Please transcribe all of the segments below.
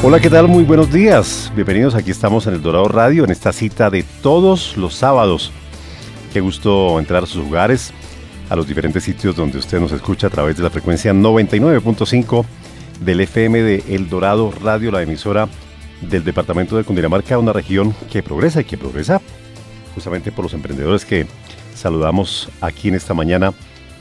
Hola, ¿qué tal? Muy buenos días. Bienvenidos, aquí estamos en el Dorado Radio, en esta cita de todos los sábados. Qué gusto entrar a sus hogares, a los diferentes sitios donde usted nos escucha a través de la frecuencia 99.5 del FM de El Dorado Radio, la emisora del departamento de Cundinamarca, una región que progresa y que progresa justamente por los emprendedores que saludamos aquí en esta mañana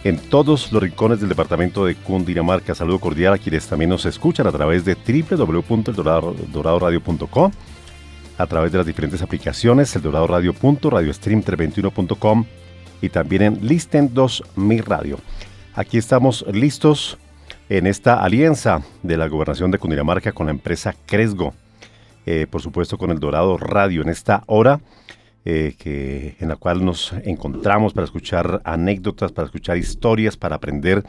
en todos los rincones del departamento de Cundinamarca. Saludo cordial a quienes también nos escuchan a través de www.eldoradoradio.com, a través de las diferentes aplicaciones, el Dorado Radio, Radiostream 321.com y también en Listen 2 Mi Radio. Aquí estamos listos en esta alianza de la gobernación de Cundinamarca con la empresa Cresgo, eh, por supuesto con el Dorado Radio en esta hora eh, que, en la cual nos encontramos para escuchar anécdotas, para escuchar historias, para aprender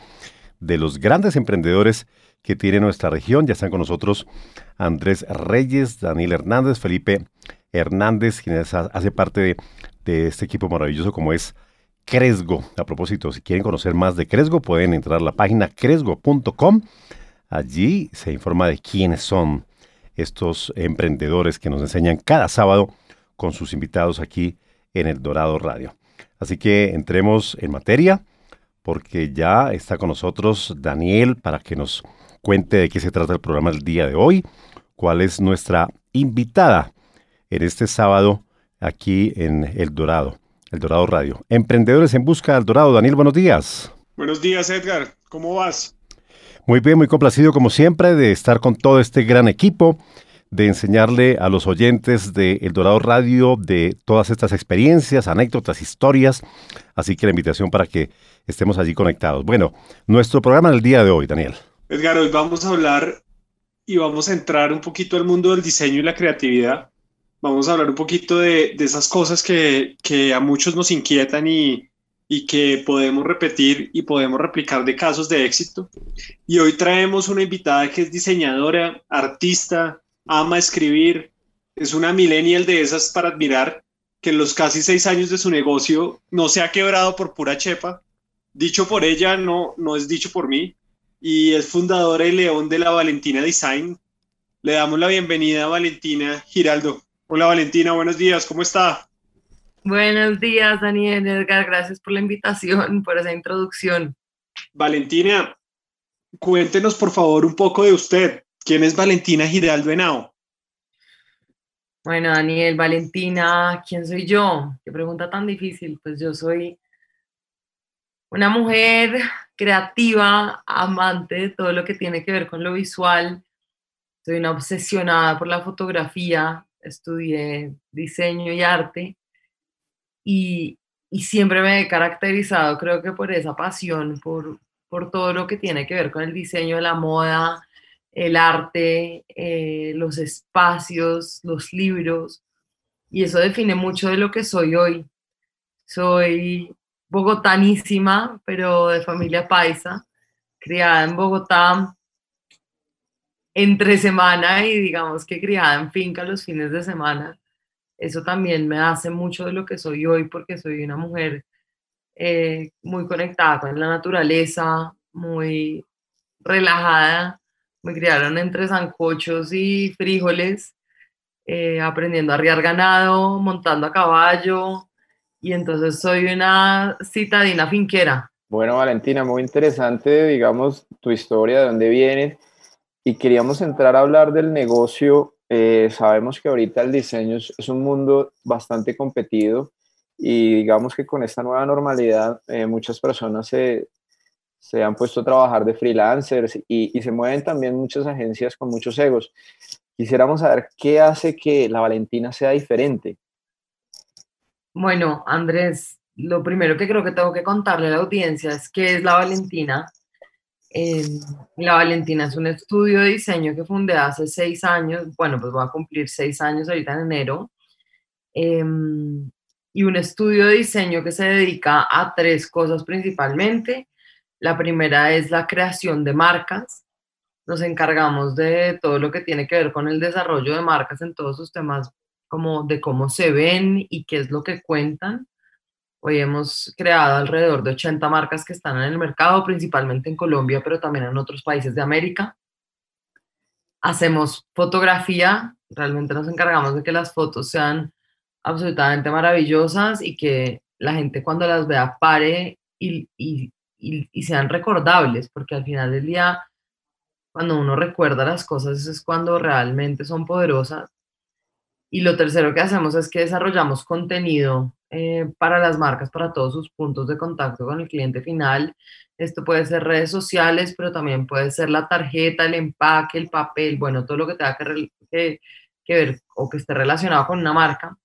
de los grandes emprendedores que tiene nuestra región. Ya están con nosotros Andrés Reyes, Daniel Hernández, Felipe Hernández, quien hace parte de, este equipo maravilloso como es Cresgo. A propósito, si quieren conocer más de Cresgo, pueden entrar a la página cresgo.com. Allí se informa de quiénes son estos emprendedores que nos enseñan cada sábado con sus invitados aquí en el Dorado Radio. Así que entremos en materia porque ya está con nosotros Daniel para que nos cuente de qué se trata el programa el día de hoy, cuál es nuestra invitada en este sábado aquí en El Dorado, El Dorado Radio. Emprendedores en busca del Dorado. Daniel, buenos días. Buenos días, Edgar. ¿Cómo vas? Muy bien, muy complacido como siempre de estar con todo este gran equipo de enseñarle a los oyentes de El Dorado Radio de todas estas experiencias, anécdotas, historias. Así que la invitación para que estemos allí conectados. Bueno, nuestro programa del día de hoy, Daniel. Edgar, hoy vamos a hablar y vamos a entrar un poquito al mundo del diseño y la creatividad. Vamos a hablar un poquito de, esas cosas que, que, a muchos nos inquietan y, y que podemos repetir y podemos replicar de casos de éxito. Y hoy traemos una invitada que es diseñadora, artista, ama escribir, es una millennial de esas para admirar, que en los casi seis años de su negocio no se ha quebrado por pura chepa. Dicho por ella, no, no es dicho por mí. Y es fundadora y león de la Valentina Design. Le damos la bienvenida a Valentina Giraldo. Hola Valentina, buenos días, ¿cómo está? Buenos días, Daniel Edgar, gracias por la invitación, por esa introducción. Valentina, cuéntenos por favor un poco de usted. ¿Quién es Valentina Giraldo Henao? Bueno, Daniel, Valentina, ¿quién soy yo? Qué pregunta tan difícil. Pues yo soy una mujer creativa, amante de todo lo que tiene que ver con lo visual. Soy una obsesionada por la fotografía, estudié diseño y arte y, y siempre me he caracterizado, creo que por esa pasión, por, por todo lo que tiene que ver con el diseño la moda, el arte, eh, los espacios, los libros, y eso define mucho de lo que soy hoy. Soy bogotanísima, pero de familia paisa, criada en Bogotá entre semana y digamos que criada en finca los fines de semana. Eso también me hace mucho de lo que soy hoy porque soy una mujer eh, muy conectada con la naturaleza, muy relajada me criaron entre zancochos y frijoles, eh, aprendiendo a arriar ganado, montando a caballo, y entonces soy una citadina finquera. Bueno, Valentina, muy interesante, digamos, tu historia, de dónde vienes, y queríamos entrar a hablar del negocio. Eh, sabemos que ahorita el diseño es, un mundo bastante competido y digamos que con esta nueva normalidad eh, muchas personas se, se han puesto a trabajar de freelancers y, se mueven también muchas agencias con muchos egos. Quisiéramos saber qué hace que la Valentina sea diferente. Bueno, Andrés, lo primero que creo que tengo que contarle a la audiencia es qué es la Valentina. Eh, la Valentina es un estudio de diseño que fundé hace seis años, bueno, pues voy a cumplir seis años ahorita en enero, em, y un estudio de diseño que se dedica a tres cosas principalmente. La primera es la creación de marcas. Nos encargamos de todo lo que tiene que ver con el desarrollo de marcas en todos sus temas, como de cómo se ven y qué es lo que cuentan. Hoy hemos creado alrededor de 80 marcas que están en el mercado, principalmente en Colombia, pero también en otros países de América. Hacemos fotografía, realmente nos encargamos de que las fotos sean absolutamente maravillosas y que la gente cuando las vea pare y, y, sean recordables, porque al final del día, cuando uno recuerda las cosas, es cuando realmente son poderosas. Y lo tercero que hacemos es que desarrollamos contenido eh, para las marcas, para todos sus puntos de contacto con el cliente final. Esto puede ser redes sociales, pero también puede ser la tarjeta, el empaque, el papel, bueno, todo lo que tenga que, que ver o que esté relacionado con una marca.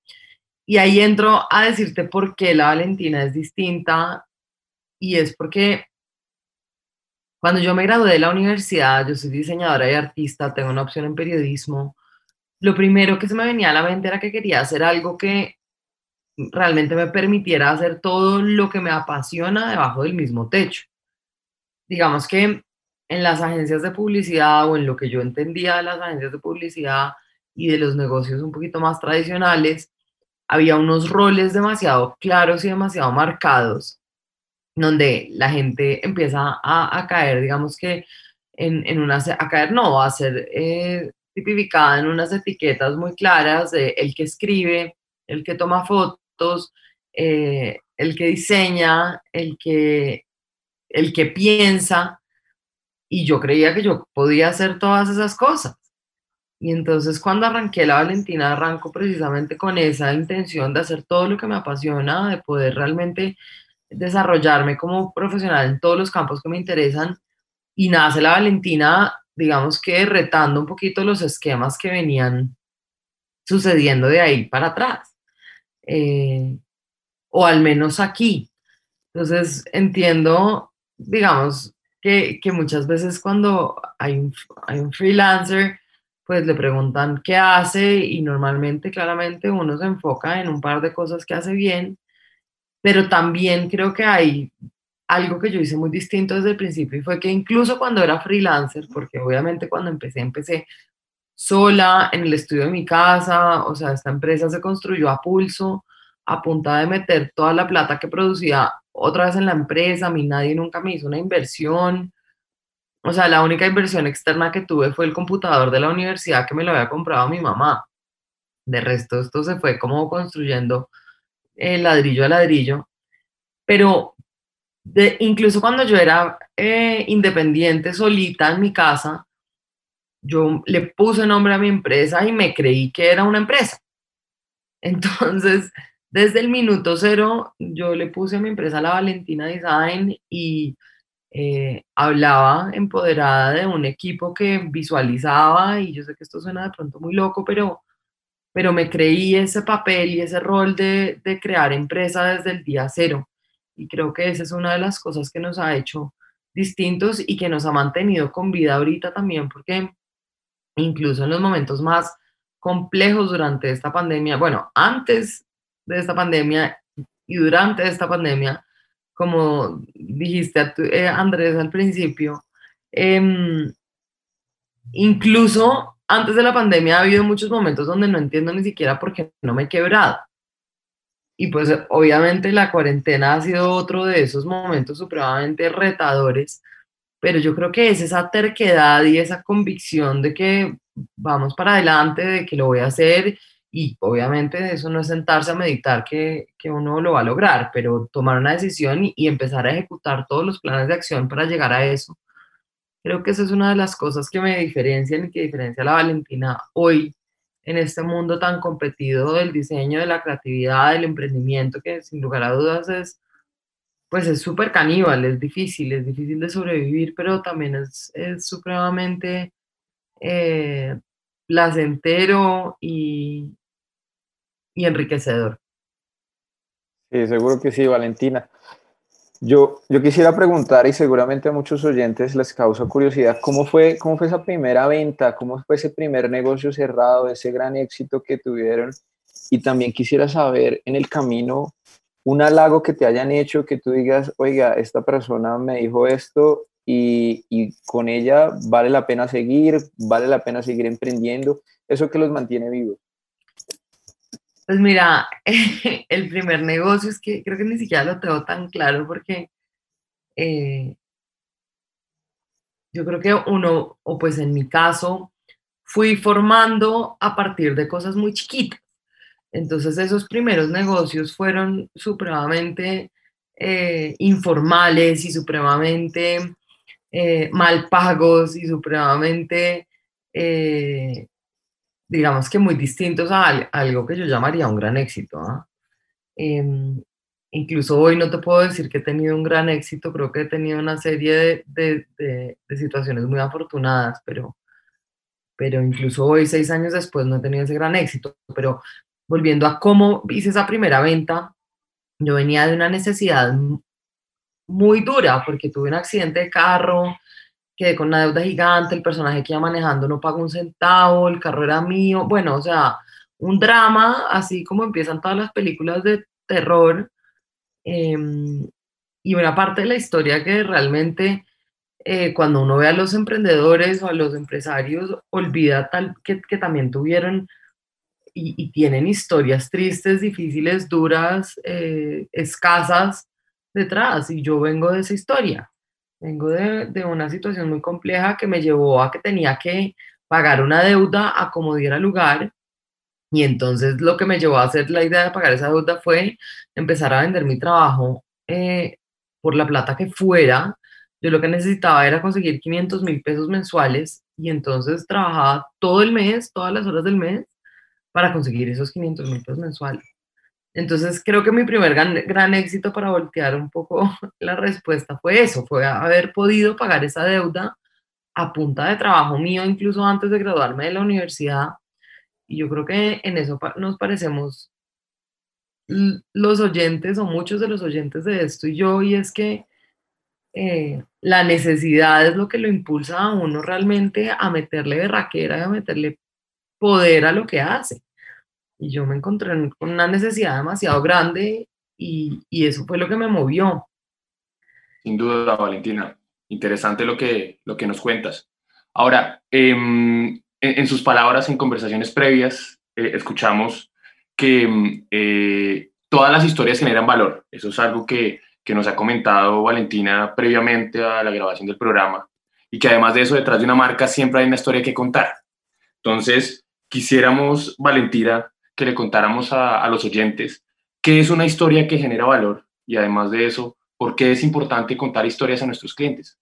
Y ahí entro a decirte por qué la Valentina es distinta y es porque cuando yo me gradué de la universidad, yo soy diseñadora y artista, tengo una opción en periodismo, lo primero que se me venía a la mente era que quería hacer algo que realmente me permitiera hacer todo lo que me apasiona debajo del mismo techo. Digamos que en las agencias de publicidad o en lo que yo entendía de las agencias de publicidad y de los negocios un poquito más tradicionales, había unos roles demasiado claros y demasiado marcados, donde la gente empieza a, caer, digamos que en, en una, a caer no, a ser eh, tipificada en unas etiquetas muy claras el que escribe, el que toma fotos, eh, el que diseña, el que, el que piensa, y yo creía que yo podía hacer todas esas cosas. Y entonces cuando arranqué la Valentina, arranco precisamente con esa intención de hacer todo lo que me apasiona, de poder realmente desarrollarme como profesional en todos los campos que me interesan. Y nace la Valentina, digamos que retando un poquito los esquemas que venían sucediendo de ahí para atrás. Eh, o al menos aquí. Entonces entiendo, digamos, que, muchas veces cuando hay un, freelancer, pues le preguntan qué hace y normalmente, claramente, uno se enfoca en un par de cosas que hace bien, pero también creo que hay algo que yo hice muy distinto desde el principio y fue que incluso cuando era freelancer, porque obviamente cuando empecé, empecé sola en el estudio de mi casa, o sea, esta empresa se construyó a pulso, a punta de meter toda la plata que producía otra vez en la empresa, a mí nadie nunca me hizo una inversión, o sea, la única inversión externa que tuve fue el computador de la universidad que me lo había comprado mi mamá. De resto, esto se fue como construyendo eh, ladrillo a ladrillo. Pero de, incluso cuando yo era eh, independiente, solita en mi casa, yo le puse nombre a mi empresa y me creí que era una empresa. Entonces, desde el minuto cero, yo le puse a mi empresa la Valentina Design y eh, hablaba empoderada de un equipo que visualizaba, y yo sé que esto suena de pronto muy loco, pero, pero me creí ese papel y ese rol de, de crear empresa desde el día cero. Y creo que esa es una de las cosas que nos ha hecho distintos y que nos ha mantenido con vida ahorita también, porque incluso en los momentos más complejos durante esta pandemia, bueno, antes de esta pandemia y durante esta pandemia, como dijiste eh, Andrés al principio, em, incluso antes de la pandemia ha habido muchos momentos donde no entiendo ni siquiera por qué no me he quebrado. Y pues obviamente la cuarentena ha sido otro de esos momentos supremamente retadores pero yo creo que es esa terquedad y esa convicción de que vamos para adelante, de que lo voy a hacer y obviamente eso no es sentarse a meditar que, que uno lo va a lograr, pero tomar una decisión y, y, empezar a ejecutar todos los planes de acción para llegar a eso. Creo que esa es una de las cosas que me diferencian y que diferencia a la Valentina hoy en este mundo tan competido del diseño, de la creatividad, del emprendimiento, que sin lugar a dudas es pues es súper caníbal, es difícil, es difícil de sobrevivir, pero también es, supremamente eh, placentero y, y enriquecedor. Sí, seguro que sí, Valentina. Yo, yo quisiera preguntar, y seguramente a muchos oyentes les causa curiosidad, ¿cómo fue, ¿cómo fue esa primera venta? ¿Cómo fue ese primer negocio cerrado, ese gran éxito que tuvieron? Y también quisiera saber en el camino un halago que te hayan hecho, que tú digas, oiga, esta persona me dijo esto y, y, con ella vale la pena seguir, vale la pena seguir emprendiendo, eso que los mantiene vivos. Pues mira, el primer negocio es que creo que ni siquiera lo tengo tan claro porque eh, yo creo que uno, o pues en mi caso, fui formando a partir de cosas muy chiquitas. Entonces esos primeros negocios fueron supremamente eh, informales y supremamente eh, mal pagos y supremamente, digamos que muy distintos a, algo que yo llamaría un gran éxito. ¿ah? Em, incluso hoy no te puedo decir que he tenido un gran éxito, creo que he tenido una serie de, de, de situaciones muy afortunadas, pero, pero incluso hoy, seis años después, no he tenido ese gran éxito. Pero volviendo a cómo hice esa primera venta, yo venía de una necesidad muy dura porque tuve un accidente de carro, quedé con una deuda gigante, el personaje que iba manejando no pagó un centavo, el carro era mío, bueno, o sea, un drama, así como empiezan todas las películas de terror. Em, y una parte de la historia que realmente eh, cuando uno ve a los emprendedores o a los empresarios, olvida tal que, que también tuvieron y, tienen historias tristes, difíciles, duras, eh, escasas detrás. Y yo vengo de esa historia. Vengo de, de, una situación muy compleja que me llevó a que tenía que pagar una deuda a como diera lugar. Y entonces lo que me llevó a hacer la idea de pagar esa deuda fue empezar a vender mi trabajo eh, por la plata que fuera. Yo lo que necesitaba era conseguir 500 mil pesos mensuales y entonces trabajaba todo el mes, todas las horas del mes para conseguir esos 500 mil pesos mensuales. Entonces creo que mi primer gran, gran, éxito para voltear un poco la respuesta fue eso, fue haber podido pagar esa deuda a punta de trabajo mío, incluso antes de graduarme de la universidad. Y yo creo que en eso nos parecemos los oyentes o muchos de los oyentes de esto y yo, y es que eh, la necesidad es lo que lo impulsa a uno realmente a meterle berraquera, a meterle poder a lo que hace. Y yo me encontré con una necesidad demasiado grande y, y eso fue lo que me movió. Sin duda, Valentina. Interesante lo que, lo que nos cuentas. Ahora, em, en, sus palabras, en conversaciones previas, eh, escuchamos que em, eh, todas las historias generan valor. Eso es algo que, que nos ha comentado Valentina previamente a la grabación del programa. Y que además de eso, detrás de una marca siempre hay una historia que contar. Entonces, quisiéramos, Valentina, que le contáramos a, los oyentes qué es una historia que genera valor y además de eso, por qué es importante contar historias a nuestros clientes.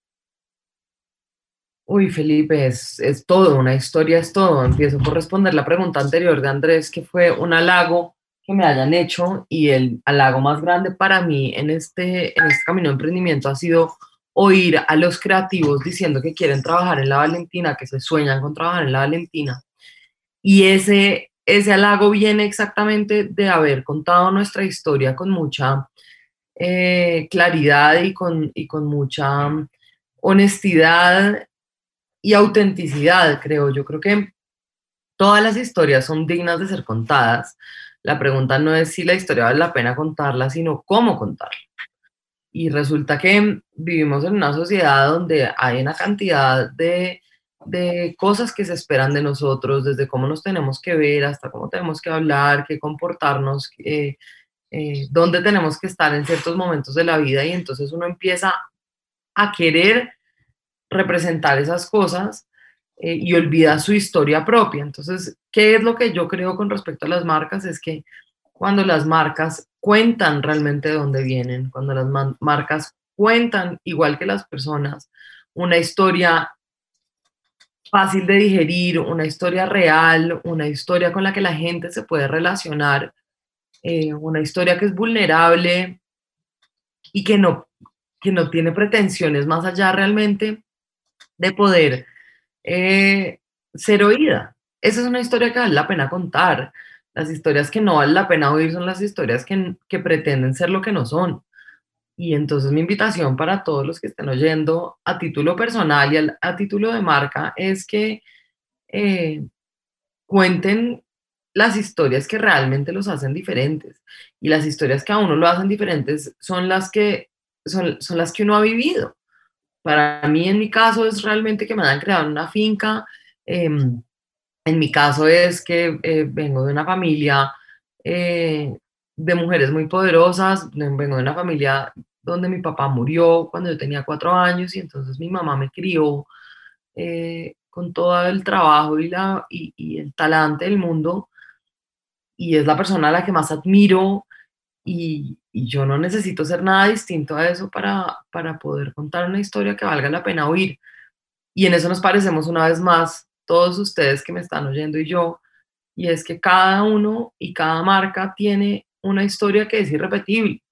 Uy, Felipe, es, es todo, una historia es todo. Empiezo por responder la pregunta anterior de Andrés, que fue un halago que me hayan hecho y el halago más grande para mí en este, en este camino de emprendimiento ha sido oír a los creativos diciendo que quieren trabajar en la Valentina, que se sueñan con trabajar en la Valentina y ese, ese halago viene exactamente de haber contado nuestra historia con mucha eh, claridad y con, y con mucha honestidad y autenticidad, creo. Yo creo que todas las historias son dignas de ser contadas. La pregunta no es si la historia vale la pena contarla, sino cómo contarla. Y resulta que vivimos en una sociedad donde hay una cantidad de de cosas que se esperan de nosotros, desde cómo nos tenemos que ver hasta cómo tenemos que hablar, qué comportarnos, eh, dónde tenemos que estar en ciertos momentos de la vida y entonces uno empieza a querer representar esas cosas eh, y olvida su historia propia. Entonces, ¿qué es lo que yo creo con respecto a las marcas? Es que cuando las marcas cuentan realmente de dónde vienen, cuando las marcas cuentan, igual que las personas, una historia fácil de digerir, una historia real, una historia con la que la gente se puede relacionar, eh, una historia que es vulnerable, y que no, que no tiene pretensiones más allá realmente de poder eh, ser oída. Esa es una historia que vale la pena contar. Las historias que no vale la pena oír son las historias que, que pretenden ser lo que no son. Y entonces mi invitación para todos los que estén oyendo a título personal y a, título de marca es que eh, cuenten las historias que realmente los hacen diferentes. Y las historias que a uno lo hacen diferentes son las que, son, son las que uno ha vivido. Para mí, en mi caso, es realmente que me han creado una finca. Em, en mi caso es que eh, vengo de una familia eh, de mujeres muy poderosas, vengo de una familia donde mi papá murió cuando yo tenía cuatro años y entonces mi mamá me crió eh, con todo el trabajo y, la, y, el talante del mundo y es la persona a la que más admiro y, y, yo no necesito ser nada distinto a eso para, para poder contar una historia que valga la pena oír. Y en eso nos parecemos una vez más todos ustedes que me están oyendo y yo, y es que cada uno y cada marca tiene una historia que es irrepetible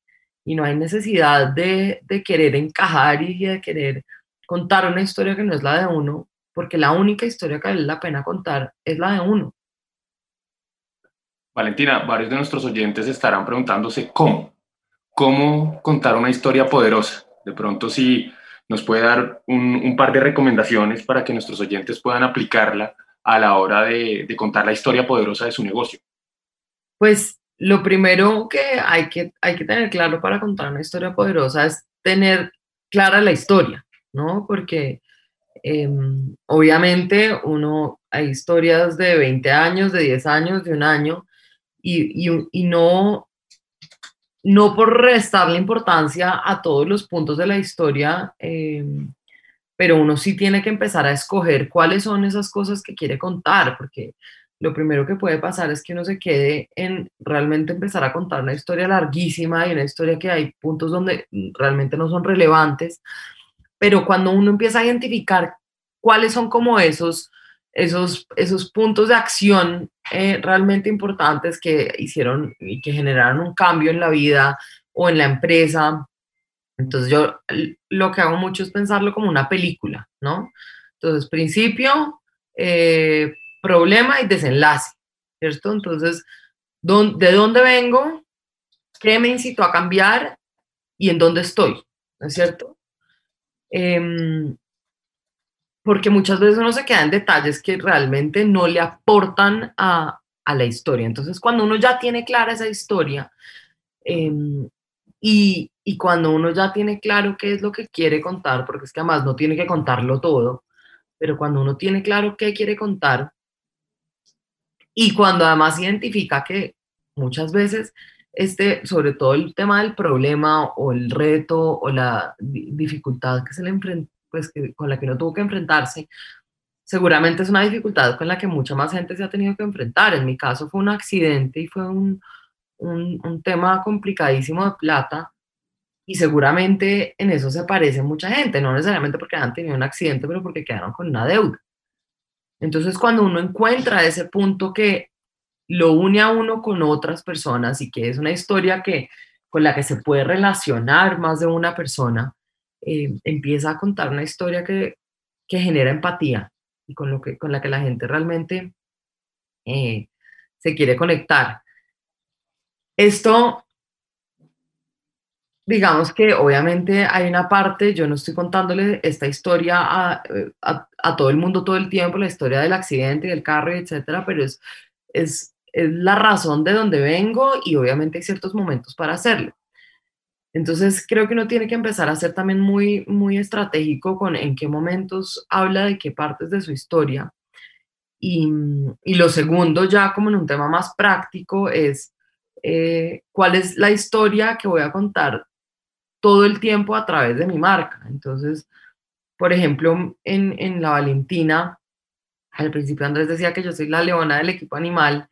y no hay necesidad de, de querer encajar y de querer contar una historia que no es la de uno, porque la única historia que vale la pena contar es la de uno. Valentina, varios de nuestros oyentes estarán preguntándose cómo, cómo contar una historia poderosa. De pronto, si nos puede dar un, un par de recomendaciones para que nuestros oyentes puedan aplicarla a la hora de, de contar la historia poderosa de su negocio. Pues lo primero que hay, que hay que tener claro para contar una historia poderosa es tener clara la historia, ¿no? Porque em, obviamente uno, hay historias de 20 años, de 10 años, de un año, y, y, no, no por restarle importancia a todos los puntos de la historia, em, pero uno sí tiene que empezar a escoger cuáles son esas cosas que quiere contar, porque lo primero que puede pasar es que uno se quede en realmente empezar a contar una historia larguísima y una historia que hay puntos donde realmente no son relevantes, pero cuando uno empieza a identificar cuáles son como esos, esos, esos puntos de acción eh, realmente importantes que hicieron y que generaron un cambio en la vida o en la empresa, entonces yo lo que hago mucho es pensarlo como una película, ¿no? Entonces, principio, eh, problema y desenlace, ¿cierto? Entonces, ¿de dónde vengo? ¿Qué me incitó a cambiar? ¿Y en dónde estoy? ¿No es cierto? Em, porque muchas veces uno se queda en detalles que realmente no le aportan a, la historia. Entonces, cuando uno ya tiene clara esa historia em, y, y, cuando uno ya tiene claro qué es lo que quiere contar, porque es que además no tiene que contarlo todo, pero cuando uno tiene claro qué quiere contar, y cuando además identifica que muchas veces, este, sobre todo el tema del problema o el reto o la dificultad que se le pues con la que no tuvo que enfrentarse, seguramente es una dificultad con la que mucha más gente se ha tenido que enfrentar. En mi caso fue un accidente y fue un, un, un tema complicadísimo de plata y seguramente en eso se parece mucha gente, no necesariamente porque han tenido un accidente, pero porque quedaron con una deuda. Entonces, cuando uno encuentra ese punto que lo une a uno con otras personas y que es una historia que, con la que se puede relacionar más de una persona, eh, empieza a contar una historia que, genera empatía y con, lo que, con la que la gente realmente eh, se quiere conectar. Esto digamos que obviamente hay una parte, yo no estoy contándole esta historia a, todo el mundo todo el tiempo, la historia del accidente, del carro, etcétera, pero es, es, la razón de donde vengo y obviamente hay ciertos momentos para hacerlo. Entonces creo que uno tiene que empezar a ser también muy, muy estratégico con en qué momentos habla de qué partes de su historia. Y, y lo segundo, ya como en un tema más práctico, es eh, cuál es la historia que voy a contar todo el tiempo a través de mi marca. Entonces, por ejemplo, en, en La Valentina, al principio Andrés decía que yo soy la leona del equipo animal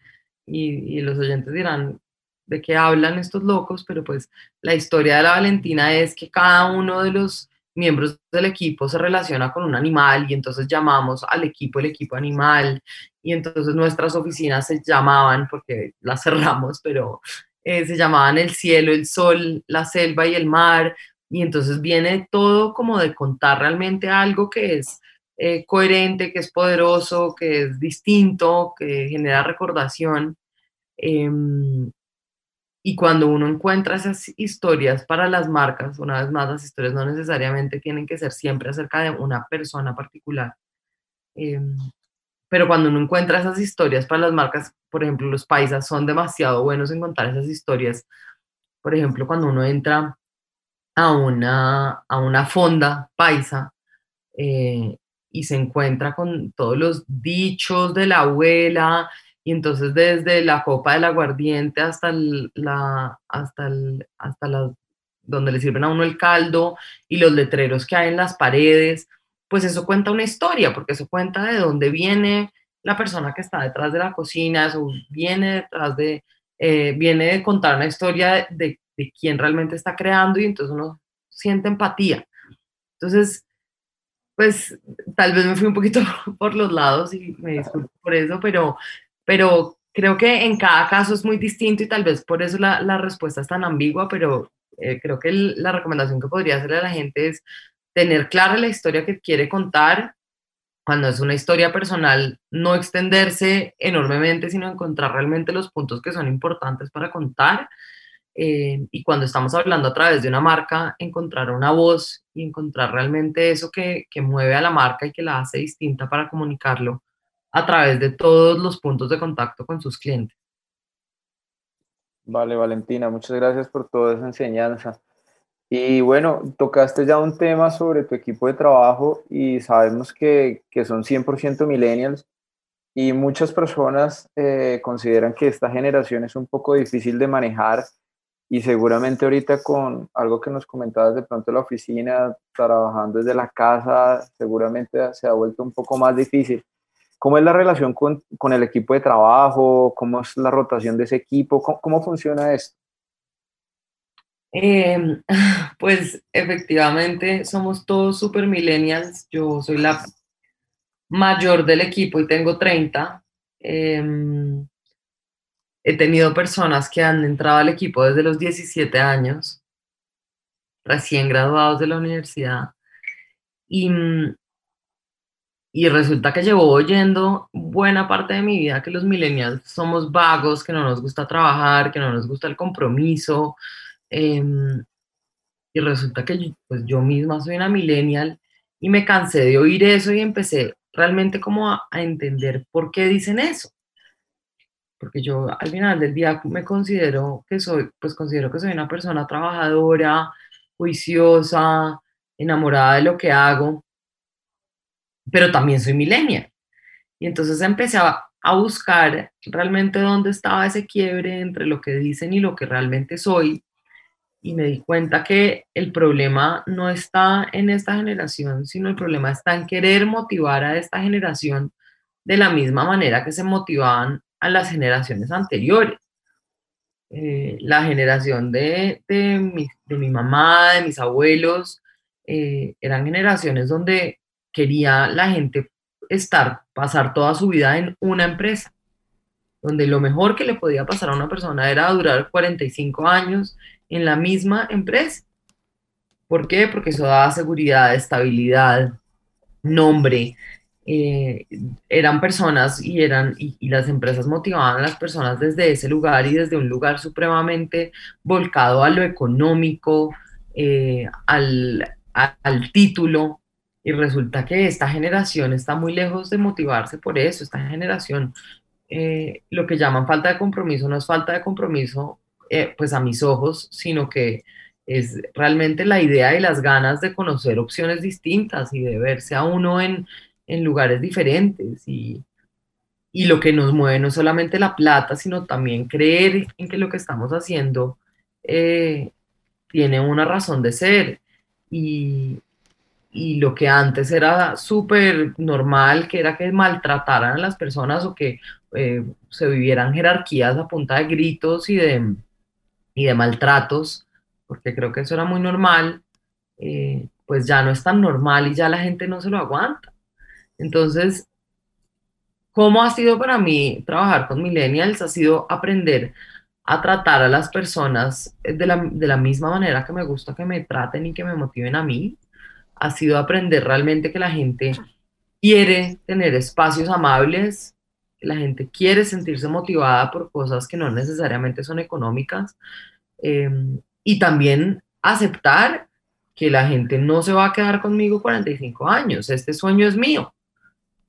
y, y, los oyentes dirán de qué hablan estos locos, pero pues la historia de la Valentina es que cada uno de los miembros del equipo se relaciona con un animal y entonces llamamos al equipo el equipo animal y entonces nuestras oficinas se llamaban porque las cerramos, pero eh, se llamaban el cielo, el sol, la selva y el mar, y entonces viene todo como de contar realmente algo que es eh, coherente, que es poderoso, que es distinto, que genera recordación. Em, y cuando uno encuentra esas historias para las marcas, una vez más, las historias no necesariamente tienen que ser siempre acerca de una persona particular. Em, pero cuando uno encuentra esas historias para las marcas, por ejemplo, los paisas son demasiado buenos en contar esas historias. Por ejemplo, cuando uno entra a una, a una fonda paisa eh, y se encuentra con todos los dichos de la abuela, y entonces desde la copa del aguardiente hasta la, hasta hasta la, donde le sirven a uno el caldo y los letreros que hay en las paredes, pues eso cuenta una historia, porque eso cuenta de dónde viene la persona que está detrás de la cocina, eso viene detrás de, eh, viene de contar una historia de, de, quién realmente está creando y entonces uno siente empatía. Entonces, pues tal vez me fui un poquito por los lados y me disculpo por eso, pero, pero creo que en cada caso es muy distinto y tal vez por eso la, la respuesta es tan ambigua, pero eh, creo que la recomendación que podría hacerle a la gente es tener clara la historia que quiere contar. Cuando es una historia personal, no extenderse enormemente, sino encontrar realmente los puntos que son importantes para contar. Eh, y cuando estamos hablando a través de una marca, encontrar una voz y encontrar realmente eso que, que mueve a la marca y que la hace distinta para comunicarlo a través de todos los puntos de contacto con sus clientes. Vale, Valentina, muchas gracias por toda esa enseñanza. Y bueno, tocaste ya un tema sobre tu equipo de trabajo y sabemos que, que son 100% millennials y muchas personas eh, consideran que esta generación es un poco difícil de manejar y seguramente ahorita con algo que nos comentabas de pronto en la oficina, trabajando desde la casa, seguramente se ha vuelto un poco más difícil. ¿Cómo es la relación con, con el equipo de trabajo? ¿Cómo es la rotación de ese equipo? ¿Cómo, cómo funciona esto? Em, pues efectivamente somos todos super millennials. Yo soy la mayor del equipo y tengo 30. Em, he tenido personas que han entrado al equipo desde los 17 años, recién graduados de la universidad. Y, y resulta que llevo oyendo buena parte de mi vida que los millennials somos vagos, que no nos gusta trabajar, que no nos gusta el compromiso, Em, y resulta que pues yo misma soy una millennial y me cansé de oír eso y empecé realmente como a, entender por qué dicen eso. Porque yo al final del día me considero que soy, pues considero que soy una persona trabajadora, juiciosa, enamorada de lo que hago, pero también soy millennial. Y entonces empecé a, a buscar realmente dónde estaba ese quiebre entre lo que dicen y lo que realmente soy y me di cuenta que el problema no está en esta generación, sino el problema está en querer motivar a esta generación de la misma manera que se motivaban a las generaciones anteriores. Eh, la generación de, de, mi, de, mi, mamá, de mis abuelos, eh, eran generaciones donde quería la gente estar, pasar toda su vida en una empresa, donde lo mejor que le podía pasar a una persona era durar 45 años en la misma empresa. ¿Por qué? Porque eso daba seguridad, estabilidad, nombre. Eh, eran personas y, eran, y, las empresas motivaban a las personas desde ese lugar y desde un lugar supremamente volcado a lo económico, eh, al, al título. Y resulta que esta generación está muy lejos de motivarse por eso. Esta generación, eh, lo que llaman falta de compromiso, no es falta de compromiso eh, pues a mis ojos, sino que es realmente la idea y las ganas de conocer opciones distintas y de verse a uno en, en lugares diferentes. Y, y, lo que nos mueve no solamente la plata, sino también creer en que lo que estamos haciendo eh, tiene una razón de ser. Y, y lo que antes era súper normal, que era que maltrataran a las personas o que eh, se vivieran jerarquías a punta de gritos y de, y de maltratos, porque creo que eso era muy normal, eh, pues ya no es tan normal y ya la gente no se lo aguanta. Entonces, ¿cómo ha sido para mí trabajar con millennials? Ha sido aprender a tratar a las personas de la, de la misma manera que me gusta que me traten y que me motiven a mí. Ha sido aprender realmente que la gente quiere tener espacios amables, la gente quiere sentirse motivada por cosas que no necesariamente son económicas em, y también aceptar que la gente no se va a quedar conmigo 45 años, este sueño es mío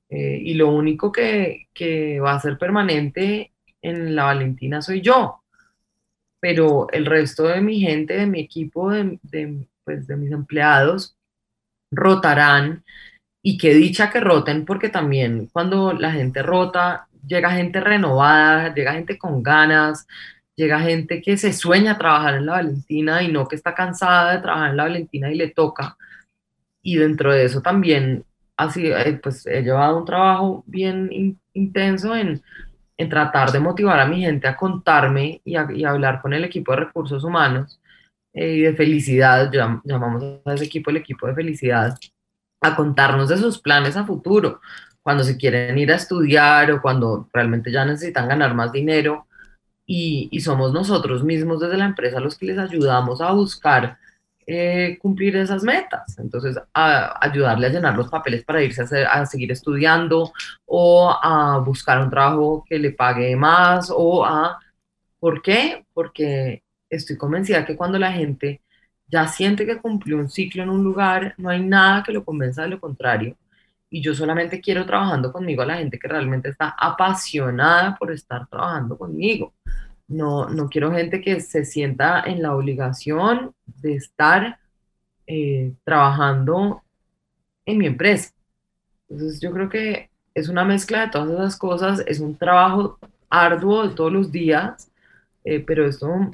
eh, y lo único que, que, va a ser permanente en la Valentina soy yo, pero el resto de mi gente, de mi equipo, de, pues, de mis empleados, rotarán y qué dicha que roten, porque también cuando la gente rota, llega gente renovada, llega gente con ganas, llega gente que se sueña trabajar en la Valentina y no que está cansada de trabajar en la Valentina y le toca. Y dentro de eso también así, eh, pues he llevado un trabajo bien intenso en, en, tratar de motivar a mi gente a contarme y, a, hablar con el equipo de recursos humanos eh, y de felicidad, llamamos a ese equipo el equipo de felicidad, a contarnos de sus planes a futuro, cuando se quieren ir a estudiar o cuando realmente ya necesitan ganar más dinero. Y, somos nosotros mismos desde la empresa los que les ayudamos a buscar eh, cumplir esas metas. Entonces, a, ayudarle a llenar los papeles para irse a, a, seguir estudiando o a buscar un trabajo que le pague más o a... ¿Por qué? Porque estoy convencida que cuando la gente ya siente que cumplió un ciclo en un lugar, no hay nada que lo convenza de lo contrario. Y yo solamente quiero trabajando conmigo a la gente que realmente está apasionada por estar trabajando conmigo. No, no quiero gente que se sienta en la obligación de estar eh, trabajando en mi empresa. Entonces yo creo que es una mezcla de todas esas cosas, es un trabajo arduo de todos los días, eh, pero esto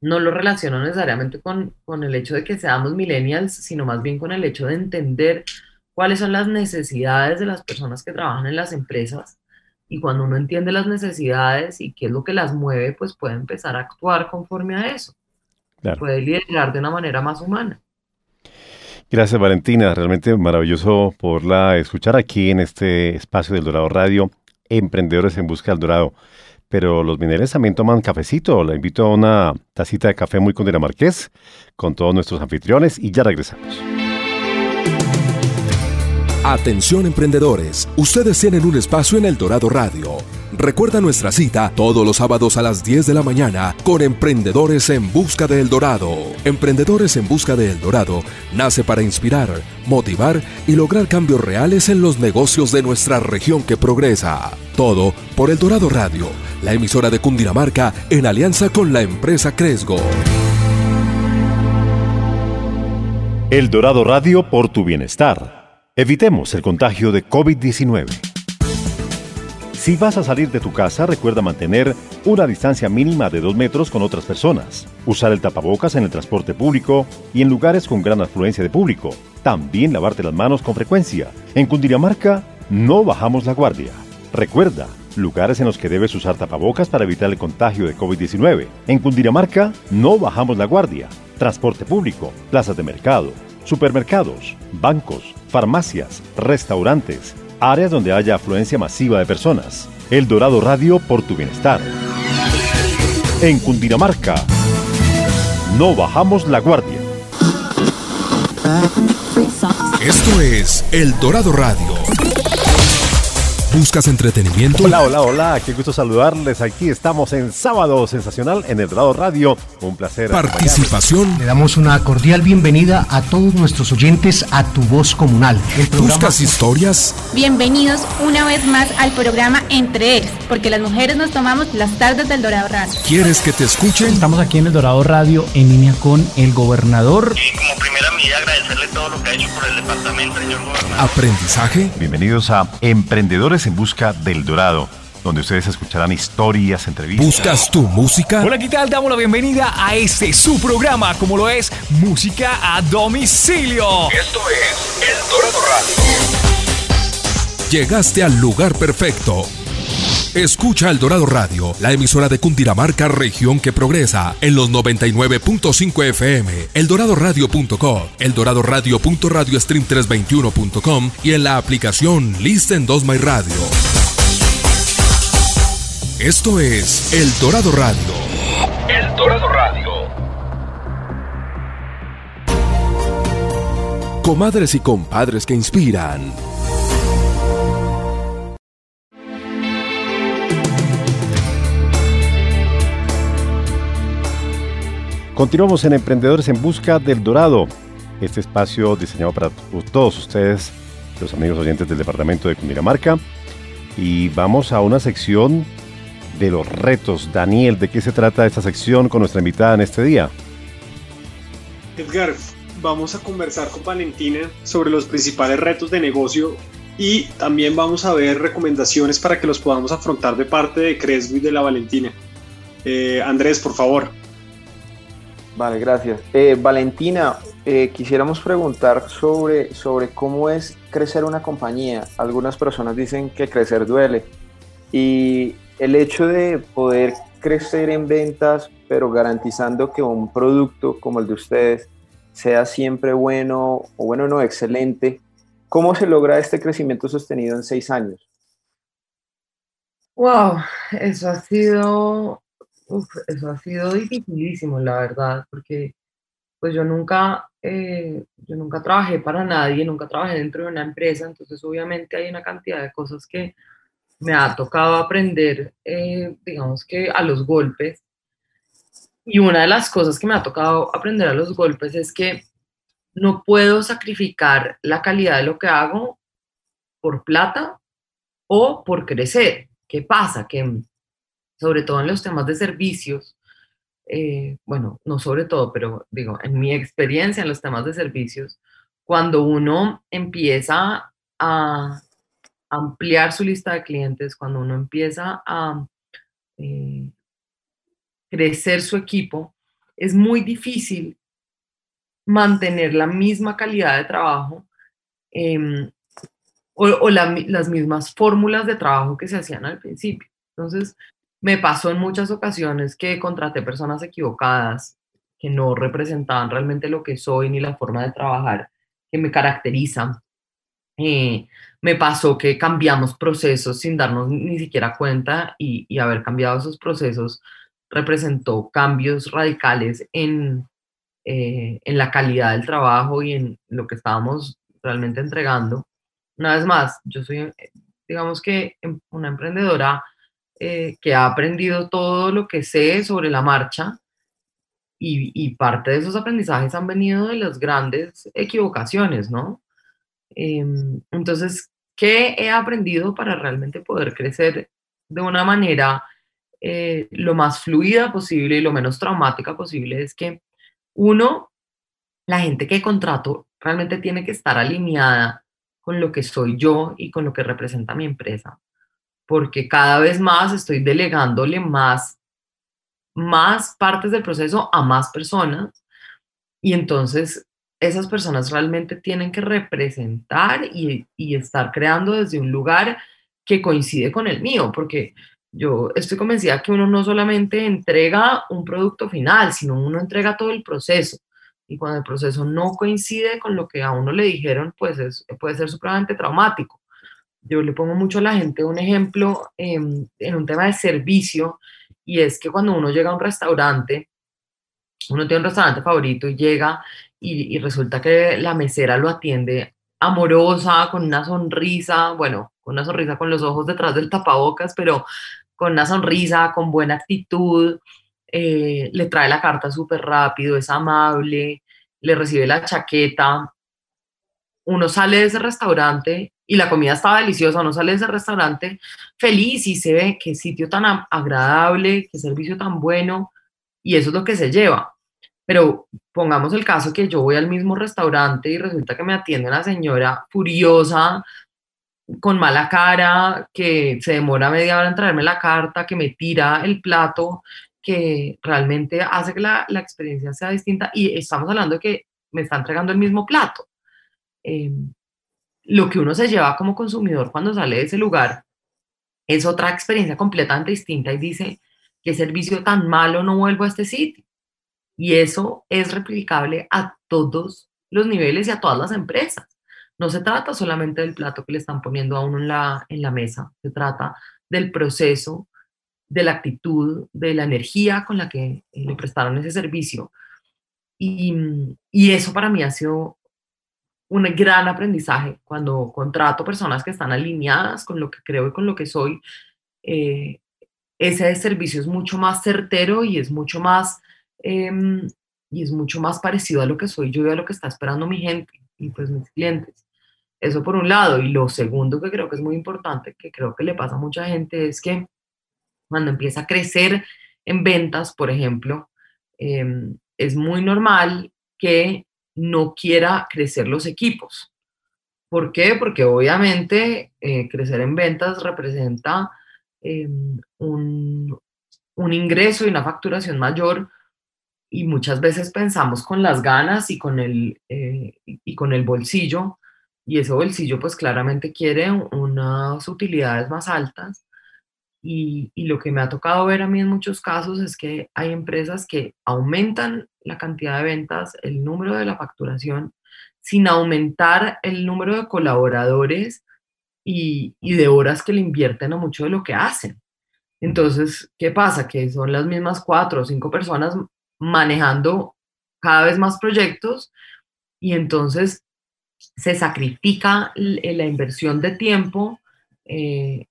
no lo relaciono necesariamente con, con el hecho de que seamos millennials, sino más bien con el hecho de entender cuáles son las necesidades de las personas que trabajan en las empresas y cuando uno entiende las necesidades y qué es lo que las mueve, pues puede empezar a actuar conforme a eso. Puede liderar de una manera más humana. Gracias Valentina, realmente maravilloso la escuchar aquí en este espacio del Dorado Radio, Emprendedores en Busca del Dorado pero los mineros también toman cafecito. La invito a una tacita de café muy Marqués con todos nuestros anfitriones y ya regresamos. Atención emprendedores, ustedes tienen un espacio en El Dorado Radio. Recuerda nuestra cita todos los sábados a las 10 de la mañana con Emprendedores en Busca de El Dorado. Emprendedores en Busca de El Dorado nace para inspirar, motivar y lograr cambios reales en los negocios de nuestra región que progresa. Todo por El Dorado Radio, la emisora de Cundinamarca en alianza con la empresa Cresgo. El Dorado Radio por tu bienestar. Evitemos el contagio de COVID-19. Si vas a salir de tu casa, recuerda mantener una distancia mínima de 2 metros con otras personas, usar el tapabocas en el transporte público y en lugares con gran afluencia de público. También lavarte las manos con frecuencia. En Cundinamarca, no bajamos la guardia. Recuerda, lugares en los que debes usar tapabocas para evitar el contagio de COVID-19. En Cundinamarca, no bajamos la guardia. Transporte público, plazas de mercado, supermercados, bancos, farmacias, restaurantes, áreas donde haya afluencia masiva de personas. El Dorado Radio por tu bienestar. En Cundinamarca, no bajamos la guardia. Esto es El Dorado Radio ¿Buscas entretenimiento? Hola, hola, hola, qué gusto saludarles. Aquí estamos en Sábado Sensacional en el Dorado Radio. Un placer. Participación. Le damos una cordial bienvenida a todos nuestros oyentes a Tu Voz Comunal. ¿Buscas historias? Bienvenidos una vez más al programa Entre Eres, porque las mujeres nos tomamos las tardes del Dorado Radio. ¿Quieres que te escuchen? Estamos aquí en el Dorado Radio en línea con el gobernador. Y como primera medida agradecerle todo lo que ha hecho por el departamento, señor gobernador. Aprendizaje. Bienvenidos a Emprendedores en busca del dorado donde ustedes escucharán historias, entrevistas. ¿Buscas tu música? Hola, ¿qué tal? Damos la bienvenida a este su programa, como lo es Música a Domicilio. Esto es El Dorado Radio. Llegaste al lugar perfecto. Escucha El Dorado Radio, la emisora de Cundinamarca, región que progresa, en los 99.5 FM, eldoradoradio.com, eldoradoradio.radiostream321.com y en la aplicación Listen 2 My Radio. Esto es El Dorado Radio. El Dorado Radio. Comadres y compadres que inspiran. Continuamos en Emprendedores en Busca del Dorado, este espacio diseñado para todos ustedes, los amigos oyentes del departamento de Cundinamarca. Y vamos a una sección de los retos. Daniel, ¿de qué se trata esta sección con nuestra invitada en este día? Edgar, vamos a conversar con Valentina sobre los principales retos de negocio y también vamos a ver recomendaciones para que los podamos afrontar de parte de Crespo y de la Valentina. Eh, Andrés, por favor. Vale, gracias. Eh, Valentina, eh, quisiéramos preguntar sobre, sobre cómo es crecer una compañía. Algunas personas dicen que crecer duele y el hecho de poder crecer en ventas, pero garantizando que un producto como el de ustedes sea siempre bueno o bueno, no, excelente, ¿cómo se logra este crecimiento sostenido en seis años? Wow, eso ha sido Uf, eso ha sido dificilísimo, la verdad, porque pues yo nunca, eh, yo nunca trabajé para nadie, nunca trabajé dentro de una empresa, entonces obviamente hay una cantidad de cosas que me ha tocado aprender, eh, digamos que a los golpes. Y una de las cosas que me ha tocado aprender a los golpes es que no puedo sacrificar la calidad de lo que hago por plata o por crecer. ¿Qué pasa? Que sobre todo en los temas de servicios, eh, bueno, no sobre todo, pero digo, en mi experiencia en los temas de servicios, cuando uno empieza a ampliar su lista de clientes, cuando uno empieza a eh, crecer su equipo, es muy difícil mantener la misma calidad de trabajo em, o, las mismas fórmulas de trabajo que se hacían al principio. Entonces, me pasó en muchas ocasiones que contraté personas equivocadas, que no representaban realmente lo que soy ni la forma de trabajar que me caracteriza. Eh, me pasó que cambiamos procesos sin darnos ni siquiera cuenta y, haber cambiado esos procesos representó cambios radicales en, eh, en la calidad del trabajo y en lo que estábamos realmente entregando. Una vez más, yo soy, digamos que em, una emprendedora eh, que ha aprendido todo lo que sé sobre la marcha y, parte de esos aprendizajes han venido de las grandes equivocaciones, ¿no? Em, entonces, ¿qué he aprendido para realmente poder crecer de una manera eh, lo más fluida posible y lo menos traumática posible? Es que uno, la gente que contrato realmente tiene que estar alineada con lo que soy yo y con lo que representa mi empresa porque cada vez más estoy delegándole más, más partes del proceso a más personas y entonces esas personas realmente tienen que representar y, estar creando desde un lugar que coincide con el mío, porque yo estoy convencida que uno no solamente entrega un producto final, sino uno entrega todo el proceso. Y cuando el proceso no coincide con lo que a uno le dijeron, pues es, puede ser supremamente traumático yo le pongo mucho a la gente un ejemplo em, en un tema de servicio y es que cuando uno llega a un restaurante, uno tiene un restaurante favorito y llega y, resulta que la mesera lo atiende amorosa, con una sonrisa, bueno, con una sonrisa con los ojos detrás del tapabocas, pero con una sonrisa, con buena actitud, eh, le trae la carta súper rápido, es amable, le recibe la chaqueta. Uno sale de ese restaurante y la comida estaba deliciosa, uno sale de ese restaurante feliz y se ve qué sitio tan agradable, qué servicio tan bueno, y eso es lo que se lleva. Pero pongamos el caso que yo voy al mismo restaurante y resulta que me atiende una señora furiosa, con mala cara, que se demora media hora en traerme la carta, que me tira el plato, que realmente hace que la, la experiencia sea distinta. Y estamos hablando de que me está entregando el mismo plato. Eh, lo que uno se lleva como consumidor cuando sale de ese lugar es otra experiencia completamente distinta y dice, qué servicio tan malo no vuelvo a este sitio. Y eso es replicable a todos los niveles y a todas las empresas. No se trata solamente del plato que le están poniendo a uno en la, en la mesa, se trata del proceso de la actitud, de la energía con la que le prestaron ese servicio. Y, y eso para mí ha sido un gran aprendizaje cuando contrato personas que están alineadas con lo que creo y con lo que soy. Eh, ese servicio es mucho más certero y es mucho más em, y es mucho más parecido a lo que soy yo y a lo que está esperando mi gente y pues mis clientes. Eso por un lado. Y lo segundo que creo que es muy importante, que creo que le pasa a mucha gente, es que cuando empieza a crecer en ventas, por ejemplo, em, es muy normal que no quiera crecer los equipos. ¿Por qué? Porque obviamente eh, crecer en ventas representa em, un, ingreso y una facturación mayor y muchas veces pensamos con las ganas y con el, eh, y con el bolsillo y ese bolsillo pues claramente quiere unas utilidades más altas y, lo que me ha tocado ver a mí en muchos casos es que hay empresas que aumentan la cantidad de ventas, el número de la facturación, sin aumentar el número de colaboradores y, de horas que le invierten a mucho de lo que hacen. Entonces, ¿qué pasa? Que son las mismas cuatro o cinco personas manejando cada vez más proyectos y entonces se sacrifica la inversión de tiempo eh,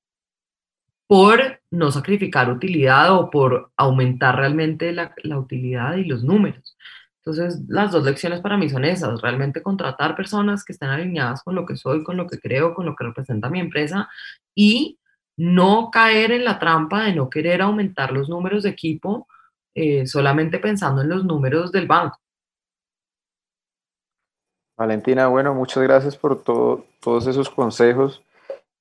por no sacrificar utilidad o por aumentar realmente la, utilidad y los números. Entonces, las dos lecciones para mí son esas, realmente contratar personas que estén alineadas con lo que soy, con lo que creo, con lo que representa mi empresa y no caer en la trampa de no querer aumentar los números de equipo eh, solamente pensando en los números del banco. Valentina, bueno, muchas gracias por todos esos consejos.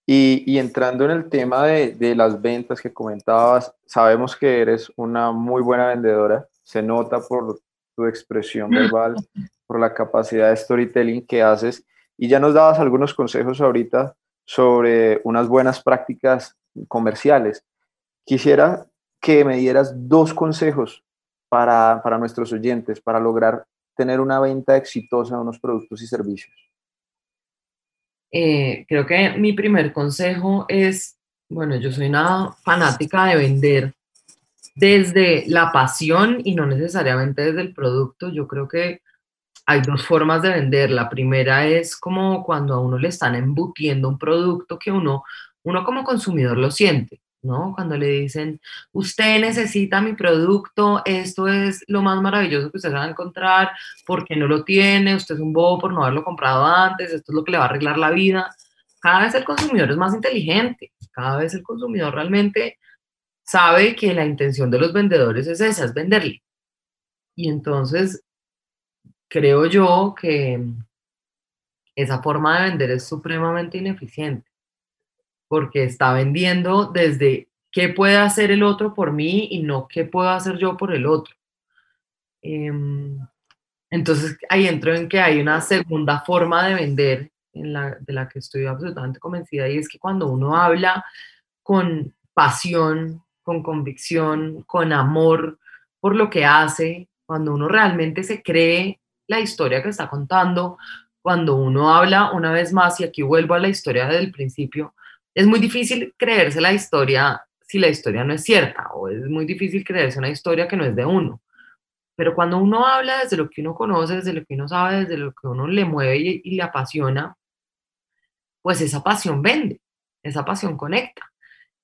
Y, entrando en el tema de, las ventas que comentabas, sabemos que eres una muy buena vendedora, se nota por tu expresión verbal, por la capacidad de storytelling que haces y ya nos dabas algunos consejos ahorita sobre unas buenas prácticas comerciales. Quisiera que me dieras dos consejos para, para nuestros oyentes para lograr tener una venta exitosa de unos productos y servicios. Eh, creo que mi primer consejo es, bueno, yo soy una fanática de vender desde la pasión y no necesariamente desde el producto. Yo creo que hay dos formas de vender. La primera es como cuando a uno le están embutiendo un producto que uno, uno como consumidor lo siente. ¿No? Cuando le dicen, usted necesita mi producto, esto es lo más maravilloso que usted va a encontrar, porque no lo tiene, usted es un bobo por no haberlo comprado antes, esto es lo que le va a arreglar la vida. Cada vez el consumidor es más inteligente, cada vez el consumidor realmente sabe que la intención de los vendedores es esa, es venderle. Y entonces, creo yo que esa forma de vender es supremamente ineficiente porque está vendiendo desde qué puede hacer el otro por mí y no qué puedo hacer yo por el otro. Em, entonces ahí entro en que hay una segunda forma de vender en la, de la que estoy absolutamente convencida y es que cuando uno habla con pasión, con convicción, con amor por lo que hace, cuando uno realmente se cree la historia que está contando, cuando uno habla una vez más, y aquí vuelvo a la historia del principio, es muy difícil creerse la historia si la historia no es cierta, o es muy difícil creerse una historia que no es de uno. Pero cuando uno habla desde lo que uno conoce, desde lo que uno sabe, desde lo que uno le mueve y, le apasiona, pues esa pasión vende, esa pasión conecta.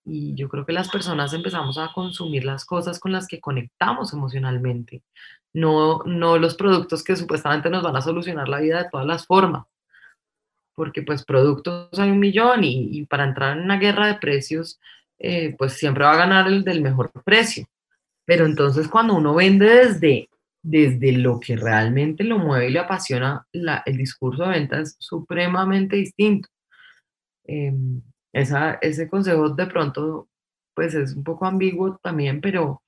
Y yo creo que las personas empezamos a consumir las cosas con las que conectamos emocionalmente, no, no los productos que supuestamente nos van a solucionar la vida de todas las formas porque pues productos hay un millón y, para entrar en una guerra de precios, eh, pues siempre va a ganar el del mejor precio. Pero entonces cuando uno vende desde, desde lo que realmente lo mueve y le apasiona, el discurso de venta es supremamente distinto. Em, ese consejo de pronto pues es un poco ambiguo también, pero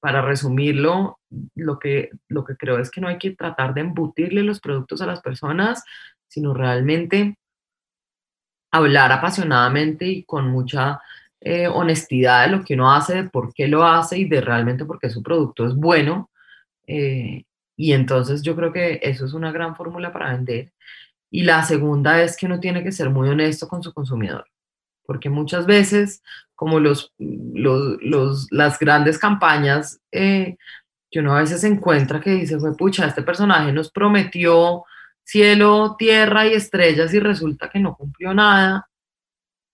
para resumirlo, lo que, lo que creo es que no hay que tratar de embutirle los productos a las personas, sino realmente hablar apasionadamente y con mucha eh, honestidad de lo que uno hace, de por qué lo hace y de realmente por qué su producto es bueno. Eh, y entonces yo creo que eso es una gran fórmula para vender. Y la segunda es que uno tiene que ser muy honesto con su consumidor, porque muchas veces como los, los, las grandes campañas eh, que uno a veces encuentra que dice, fue pucha, este personaje nos prometió cielo, tierra y estrellas y resulta que no cumplió nada.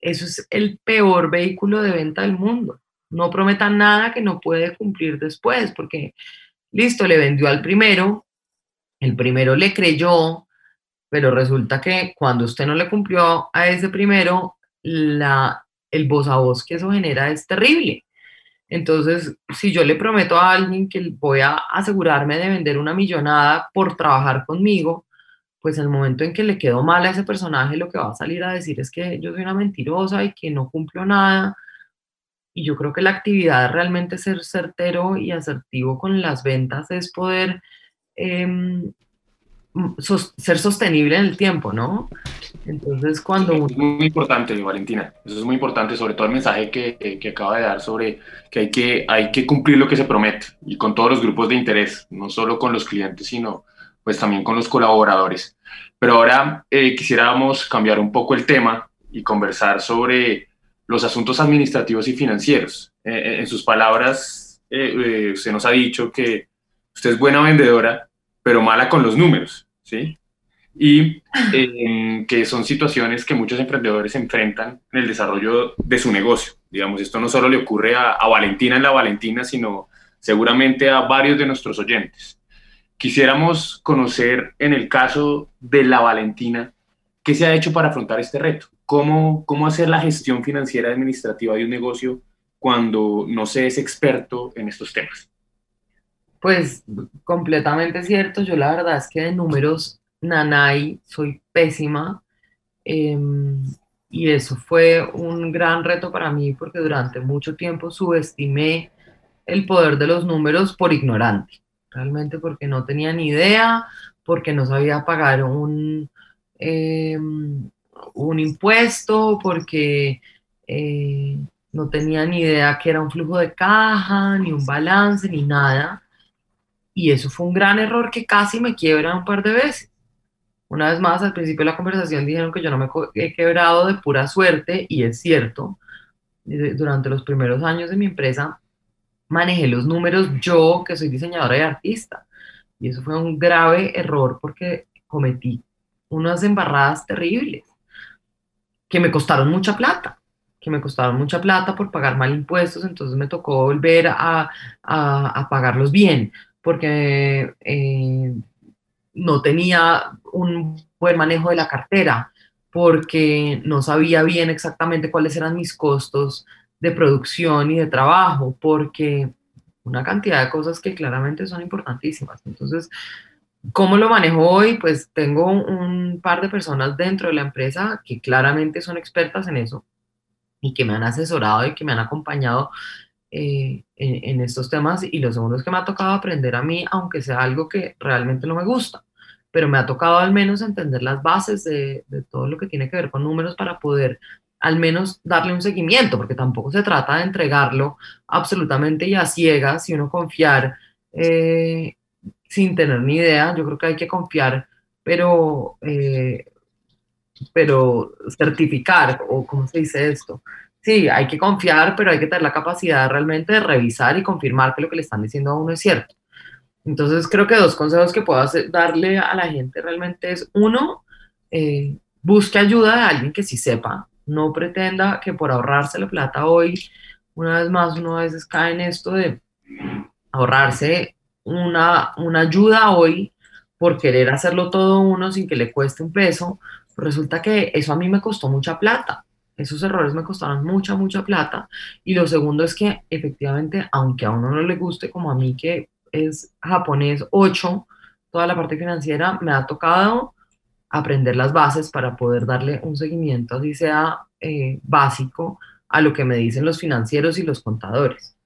Eso es el peor vehículo de venta del mundo. No prometa nada que no puede cumplir después, porque listo, le vendió al primero, el primero le creyó, pero resulta que cuando usted no le cumplió a ese primero, la, el voz a voz que eso genera es terrible. Entonces, si yo le prometo a alguien que voy a asegurarme de vender una millonada por trabajar conmigo, pues el momento en que le quedó mal a ese personaje, lo que va a salir a decir es que yo soy una mentirosa y que no cumplo nada. Y yo creo que la actividad realmente ser certero y asertivo con las ventas es poder em, ser sostenible en el tiempo, ¿no? Entonces, cuando... es muy importante, Valentina. Eso es muy importante, sobre todo el mensaje que, que, acaba de dar sobre que hay, que hay que cumplir lo que se promete y con todos los grupos de interés, no solo con los clientes, sino pues también con los colaboradores. Pero ahora eh, quisiéramos cambiar un poco el tema y conversar sobre los asuntos administrativos y financieros. Eh, eh, en sus palabras, usted nos ha dicho que usted es buena vendedora, pero mala con los números, ¿sí? Y eh, que son situaciones que muchos emprendedores enfrentan en el desarrollo de su negocio. Digamos, esto no solo le ocurre a, Valentina en la Valentina, sino seguramente a varios de nuestros oyentes. Quisiéramos conocer en el caso de la Valentina, ¿qué se ha hecho para afrontar este reto? ¿Cómo, cómo hacer la gestión financiera administrativa de un negocio cuando no se es experto en estos temas? Pues completamente cierto, yo la verdad es que de números nanay soy pésima em, y eso fue un gran reto para mí porque durante mucho tiempo subestimé el poder de los números por ignorante, realmente porque no tenía ni idea, porque no sabía pagar un, em, un impuesto, porque eh, no tenía ni idea que era un flujo de caja, ni un balance, ni nada. Y eso fue un gran error que casi me quiebra un par de veces. Una vez más, al principio de la conversación dijeron que yo no me he quebrado de pura suerte, y es cierto. Durante los primeros años de mi empresa manejé los números yo, que soy diseñadora y artista. Y eso fue un grave error porque cometí unas embarradas terribles que me costaron mucha plata que me costaron mucha plata por pagar mal impuestos, entonces me tocó volver a, a, pagarlos bien porque eh, no tenía un buen manejo de la cartera, porque no sabía bien exactamente cuáles eran mis costos de producción y de trabajo, porque una cantidad de cosas que claramente son importantísimas. Entonces, ¿cómo lo manejo hoy? Pues tengo un par de personas dentro de la empresa que claramente son expertas en eso y que me han asesorado y que me han acompañado eh, en, estos temas y lo segundo es que me ha tocado aprender a mí, aunque sea algo que realmente no me gusta, pero me ha tocado al menos entender las bases de, todo lo que tiene que ver con números para poder al menos darle un seguimiento, porque tampoco se trata de entregarlo absolutamente y a ciegas y uno confiar eh, sin tener ni idea. Yo creo que hay que confiar, pero, eh, pero certificar, o cómo se dice esto, sí, hay que confiar, pero hay que tener la capacidad realmente de revisar y confirmar que lo que le están diciendo a uno es cierto. Entonces, creo que dos consejos que puedo darle a la gente realmente es, uno, eh, busque ayuda de alguien que sí sepa, no pretenda que por ahorrarse la plata hoy, una vez más, uno a veces cae en esto de ahorrarse una, una ayuda hoy por querer hacerlo todo uno sin que le cueste un peso, resulta que eso a mí me costó mucha plata esos errores me costaron mucha, mucha plata. Y lo segundo es que efectivamente, aunque a uno no le guste, como a mí que es japonés 8, toda la parte financiera, me ha tocado aprender las bases para poder darle un seguimiento, así sea eh, básico, a lo que me dicen los financieros y los contadores.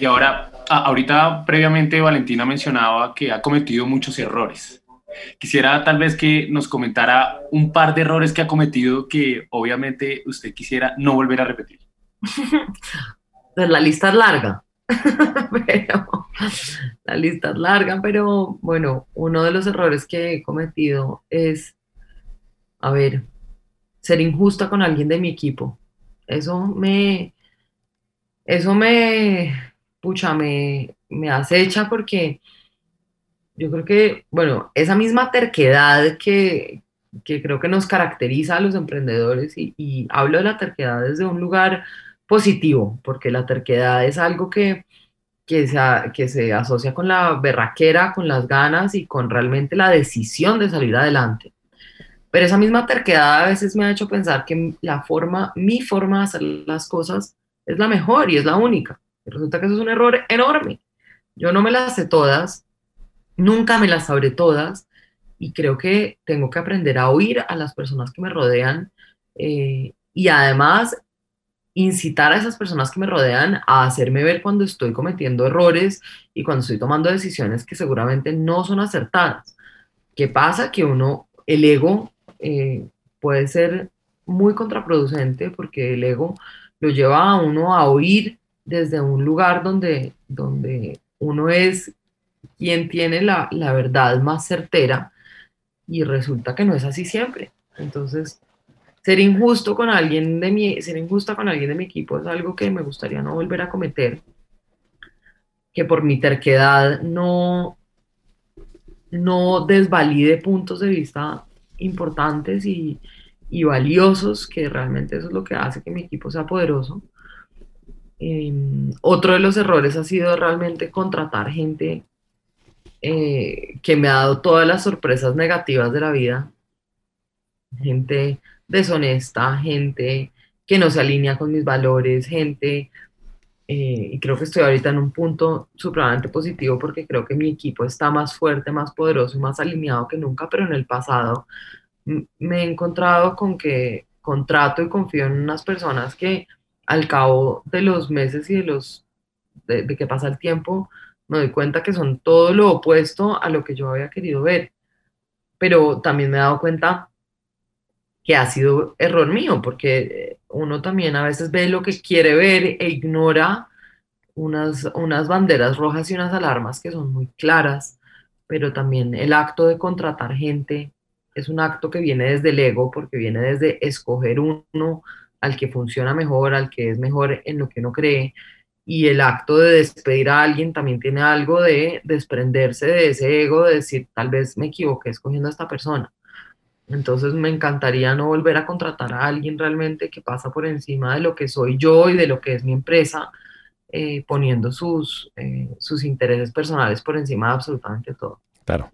Y ahora, ahorita previamente Valentina mencionaba que ha cometido muchos errores. Quisiera tal vez que nos comentara un par de errores que ha cometido que obviamente usted quisiera no volver a repetir. Pues la lista es larga, lista es larga, pero bueno, uno de los errores que he cometido es, a ver, ser injusta con alguien de mi equipo. Eso me, eso me, pucha, me, me acecha porque yo creo que, bueno, esa misma terquedad que, que creo que nos caracteriza a los emprendedores y, y, hablo de la terquedad desde un lugar positivo, porque la terquedad es algo que, que, se, que se asocia con la berraquera, con las ganas y con realmente la decisión de salir adelante. Pero esa misma terquedad a veces me ha hecho pensar que la forma, mi forma de hacer las cosas es la mejor y es la única. Y resulta que eso es un error enorme. Yo no me las sé todas, nunca me las sabré todas, y creo que tengo que aprender a oír a las personas que me rodean eh, y además incitar a esas personas que me rodean a hacerme ver cuando estoy cometiendo errores y cuando estoy tomando decisiones que seguramente no son acertadas. ¿Qué pasa? Que uno, el ego eh, puede ser muy contraproducente porque el ego lo lleva a uno a oír desde un lugar donde, donde uno es quien tiene la, la verdad más certera y resulta que no es así siempre. Entonces, ser injusto con alguien de mi, ser injusta con alguien de mi equipo es algo que me gustaría no volver a cometer, que por mi terquedad no, no desvalide puntos de vista importantes y, y valiosos, que realmente eso es lo que hace que mi equipo sea poderoso. Em, otro de los errores ha sido realmente contratar gente eh, que me ha dado todas las sorpresas negativas de la vida. Gente deshonesta, gente que no se alinea con mis valores, gente, eh, y creo que estoy ahorita en un punto supremamente positivo porque creo que mi equipo está más fuerte, más poderoso y más alineado que nunca, pero en el pasado me he encontrado con que contrato y confío en unas personas que al cabo de los meses y de los de que pasa el tiempo me doy cuenta que son todo lo opuesto a lo que yo había querido ver. Pero también me he dado cuenta que ha sido error mío, porque uno también a veces ve lo que quiere ver e ignora unas, unas banderas rojas y unas alarmas que son muy claras, pero también el acto de contratar gente es un acto que viene desde el ego, porque viene desde escoger uno al que funciona mejor, al que es mejor en lo que uno cree, y el acto de despedir a alguien también tiene algo de desprenderse de ese ego, de decir, tal vez me equivoqué escogiendo a esta persona. Entonces me encantaría no volver a contratar a alguien realmente que pasa por encima de lo que soy yo y de lo que es mi empresa, eh, poniendo sus, eh, sus intereses personales por encima de absolutamente todo. Claro.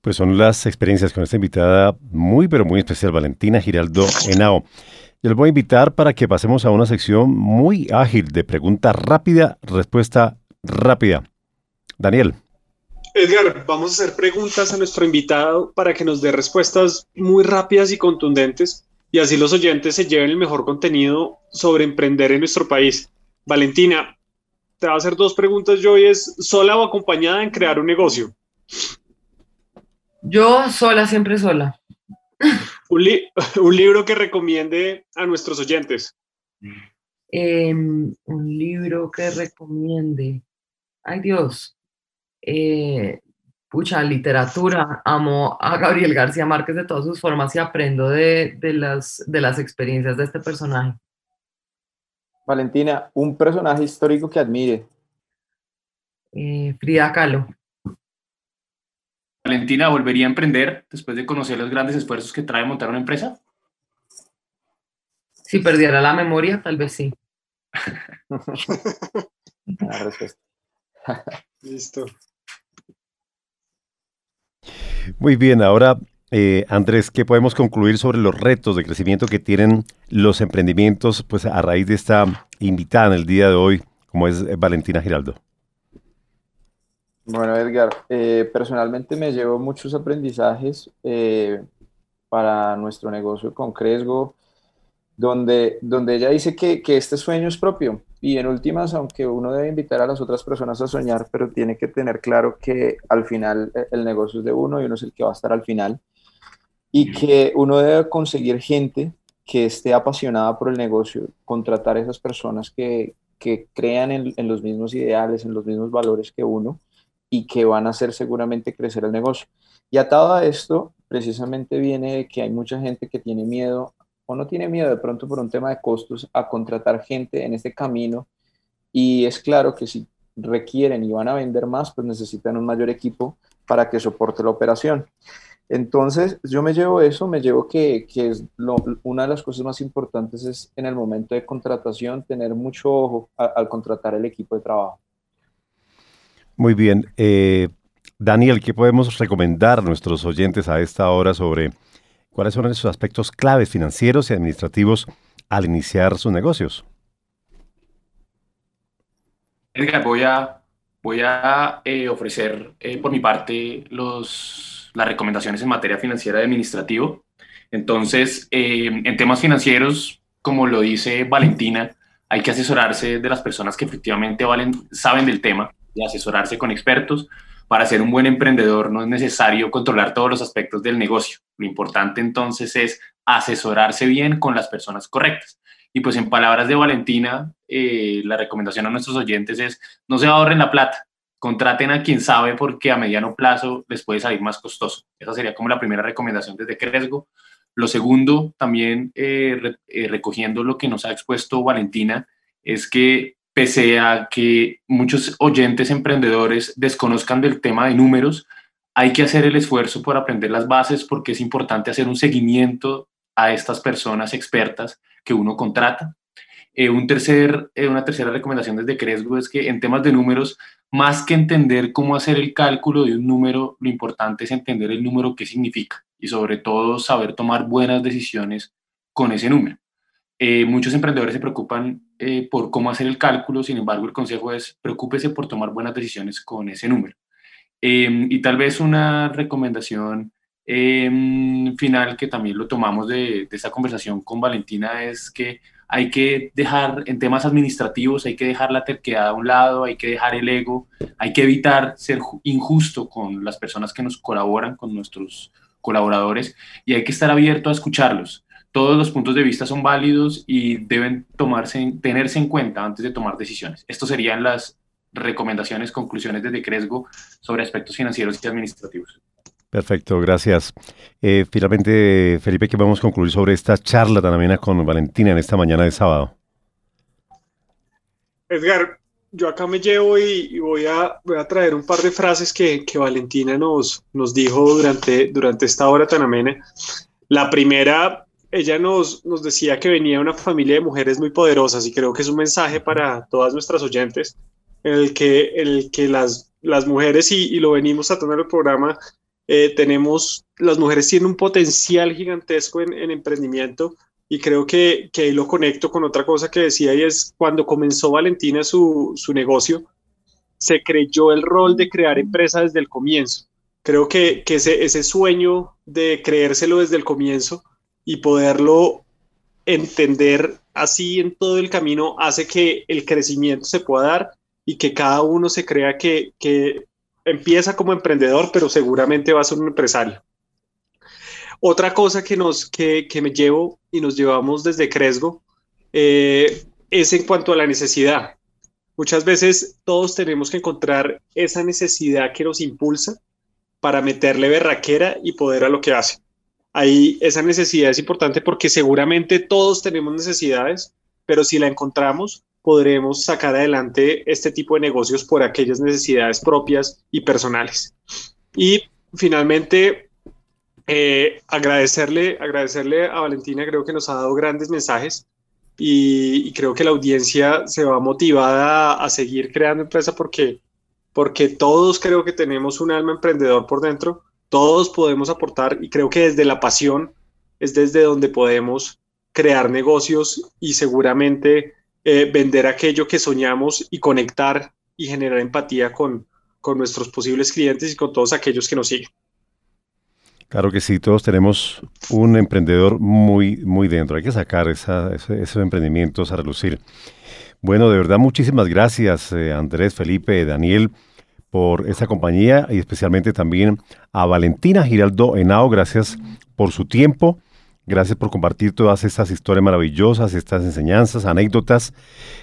Pues son las experiencias con esta invitada muy, pero muy especial, Valentina Giraldo Henao. Yo les voy a invitar para que pasemos a una sección muy ágil de pregunta rápida, respuesta rápida. Daniel. Edgar, vamos a hacer preguntas a nuestro invitado para que nos dé respuestas muy rápidas y contundentes y así los oyentes se lleven el mejor contenido sobre emprender en nuestro país. Valentina, te voy a hacer dos preguntas yo y es sola o acompañada en crear un negocio. Yo sola, siempre sola. un, libro que recomiende a nuestros oyentes. Em, un libro que recomiende. Ay Dios. Eh, pucha, literatura. Amo a Gabriel García Márquez de todas sus formas y aprendo de, las, de las experiencias de este personaje. Valentina, un personaje histórico que admire. Eh, Frida Kahlo. Valentina, ¿volvería a emprender después de conocer los grandes esfuerzos que trae montar una empresa? Si perdiera la memoria, tal vez sí. la respuesta. Listo. Muy bien, ahora eh, Andrés, ¿qué podemos concluir sobre los retos de crecimiento que tienen los emprendimientos pues, a raíz de esta invitada en el día de hoy, como es Valentina Giraldo? Bueno, Edgar, eh, personalmente me llevo muchos aprendizajes eh, para nuestro negocio con Cresgo, donde, donde ella dice que, que, este sueño es propio. Y en últimas, aunque uno debe invitar a las otras personas a soñar, pero tiene que tener claro que al final eh, el negocio es de uno y uno es el que va a estar al final. Y que uno debe conseguir gente que esté apasionada por el negocio, contratar a esas personas que, que crean en, en los mismos ideales, en los mismos valores que uno y que van a hacer seguramente crecer el negocio. Y atado a esto, precisamente viene que hay mucha gente que tiene miedo o no tiene miedo de pronto por un tema de costos a contratar gente en este camino y es claro que si requieren y van a vender más, pues necesitan un mayor equipo para que soporte la operación. Entonces, yo me llevo eso, me llevo que, que es una de las cosas más importantes es en el momento de contratación tener mucho ojo al contratar el equipo de trabajo. Muy bien. Eh, Daniel, ¿qué podemos recomendar a nuestros oyentes a esta hora sobre cuáles son esos aspectos claves financieros y administrativos al iniciar sus negocios? Edgar, voy a, voy a eh, ofrecer eh, por mi parte los las recomendaciones en materia financiera y administrativo. Entonces, eh, en temas financieros, como lo dice Valentina, hay que asesorarse de las personas que efectivamente valen, saben del tema y asesorarse con expertos. Para ser un buen emprendedor no es necesario controlar todos los aspectos del negocio. Lo importante entonces es asesorarse bien con las personas correctas. Y pues en palabras de Valentina, eh, la recomendación a nuestros oyentes es no se ahorren la plata, contraten a quien sabe porque a mediano plazo les puede salir más costoso. Esa sería como la primera recomendación desde Cresgo. Lo segundo, también eh, eh, recogiendo lo que nos ha expuesto Valentina, es que pese a que muchos oyentes emprendedores desconozcan del tema de números, hay que hacer el esfuerzo por aprender las bases porque es importante hacer un seguimiento a estas personas expertas que uno contrata. Eh, un tercer, una tercera recomendación desde Cresgo es que en temas de números más que entender cómo hacer el cálculo de un número, lo importante es entender el número qué significa y sobre todo saber tomar buenas decisiones con ese número. Eh, muchos emprendedores se preocupan eh, por cómo hacer el cálculo, sin embargo el consejo es preocúpese por tomar buenas decisiones con ese número. Em, y tal vez una recomendación em, final que también lo tomamos de, de esta conversación con Valentina es que hay que dejar en temas administrativos, hay que dejar la terquedad a un lado, hay que dejar el ego, hay que evitar ser injusto con las personas que nos colaboran, con nuestros colaboradores y hay que estar abierto a escucharlos. Todos los puntos de vista son válidos y deben tomarse, tenerse en cuenta antes de tomar decisiones. Estas serían las recomendaciones, conclusiones desde Cresgo sobre aspectos financieros y administrativos. Perfecto, gracias. Eh, finalmente, Felipe, ¿qué vamos a concluir sobre esta charla tan amena con Valentina en esta mañana de sábado? Edgar, yo acá me llevo y, voy, a, voy, a, traer un par de frases que, que, Valentina nos, nos dijo durante, durante esta hora tan amena. La primera, ella nos, nos decía que venía una familia de mujeres muy poderosas y creo que es un mensaje para todas nuestras oyentes, el que, el que las, las mujeres, y, lo venimos tratando en el programa, eh, tenemos, las mujeres tienen un potencial gigantesco en, emprendimiento y creo que, que, ahí lo conecto con otra cosa que decía y es cuando comenzó Valentina su, su negocio, se creyó el rol de crear empresa desde el comienzo. Creo que, que ese, ese sueño de creérselo desde el comienzo y poderlo entender así en todo el camino hace que el crecimiento se pueda dar y que cada uno se crea que, que empieza como emprendedor, pero seguramente va a ser un empresario. Otra cosa que, nos, que, me llevo y nos llevamos desde Cresgo eh, es en cuanto a la necesidad. Muchas veces todos tenemos que encontrar esa necesidad que nos impulsa para meterle berraquera y poder a lo que hace. Ahí esa necesidad es importante porque seguramente todos tenemos necesidades, pero si la encontramos, podremos sacar adelante este tipo de negocios por aquellas necesidades propias y personales. Y finalmente, eh, agradecerle, agradecerle a Valentina, creo que nos ha dado grandes mensajes y, creo que la audiencia se va motivada a, seguir creando empresa porque, porque todos creo que tenemos un alma emprendedor por dentro, todos podemos aportar y creo que desde la pasión es desde donde podemos crear negocios y seguramente eh, vender aquello que soñamos y conectar y generar empatía con, con nuestros posibles clientes y con todos aquellos que nos siguen. Claro que sí, todos tenemos un emprendedor muy, muy dentro. Hay que sacar esos emprendimientos a relucir. Bueno, de verdad, muchísimas gracias, eh, Andrés, Felipe, Daniel, por esta compañía y especialmente también a Valentina Giraldo Henao. Gracias por su tiempo Gracias por compartir todas estas historias maravillosas, estas enseñanzas, anécdotas.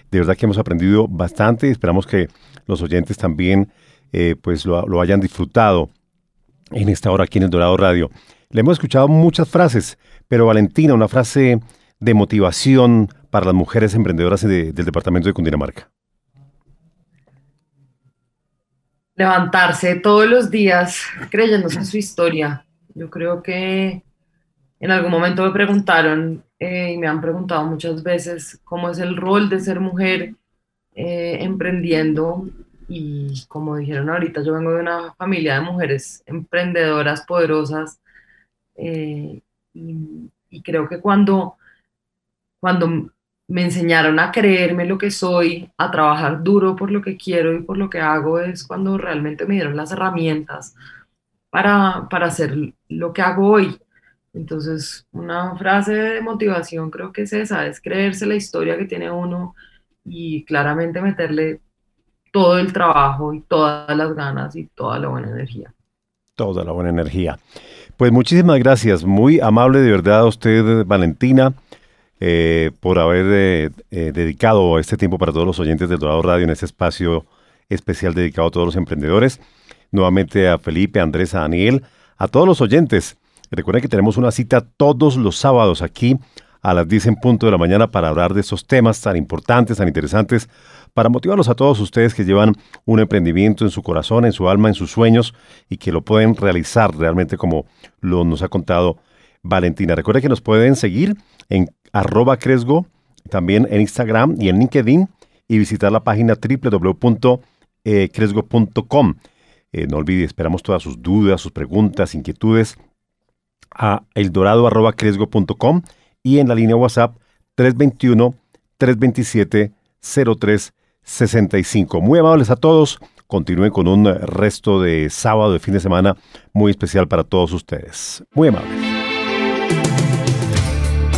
De verdad que hemos aprendido bastante y esperamos que los oyentes también eh, pues lo, hayan disfrutado en esta hora aquí en el Dorado Radio. Le hemos escuchado muchas frases, pero Valentina, una frase de motivación para las mujeres emprendedoras del departamento de Cundinamarca. Levantarse todos los días creyéndose en su historia. Yo creo que en algún momento me preguntaron eh, y me han preguntado muchas veces cómo es el rol de ser mujer eh, emprendiendo y como dijeron ahorita, yo vengo de una familia de mujeres emprendedoras, poderosas eh, y, y, creo que cuando, cuando me enseñaron a creerme lo que soy, a trabajar duro por lo que quiero y por lo que hago, es cuando realmente me dieron las herramientas para, para hacer lo que hago hoy. Entonces, una frase de motivación creo que es esa, es creerse la historia que tiene uno y claramente meterle todo el trabajo y todas las ganas y toda la buena energía. Toda la buena energía. Pues muchísimas gracias, muy amable de verdad a usted, Valentina, eh, por haber eh, eh, dedicado este tiempo para todos los oyentes del Dorado Radio en este espacio especial dedicado a todos los emprendedores. Nuevamente a Felipe, a Andrés, a Daniel, a todos los oyentes. Recuerden que tenemos una cita todos los sábados aquí a las 10 en punto de la mañana para hablar de esos temas tan importantes, tan interesantes, para motivarlos a todos ustedes que llevan un emprendimiento en su corazón, en su alma, en sus sueños y que lo pueden realizar realmente como lo nos ha contado Valentina. Recuerden que nos pueden seguir en arroba Cresgo, también en Instagram y en LinkedIn y visitar la página www.cresgo.com. Eh, no olvide, esperamos todas sus dudas, sus preguntas, inquietudes a eldorado.cresgo.com y en la línea WhatsApp 321-327-0365. Muy amables a todos. Continúen con un resto de sábado de fin de semana muy especial para todos ustedes. Muy amables.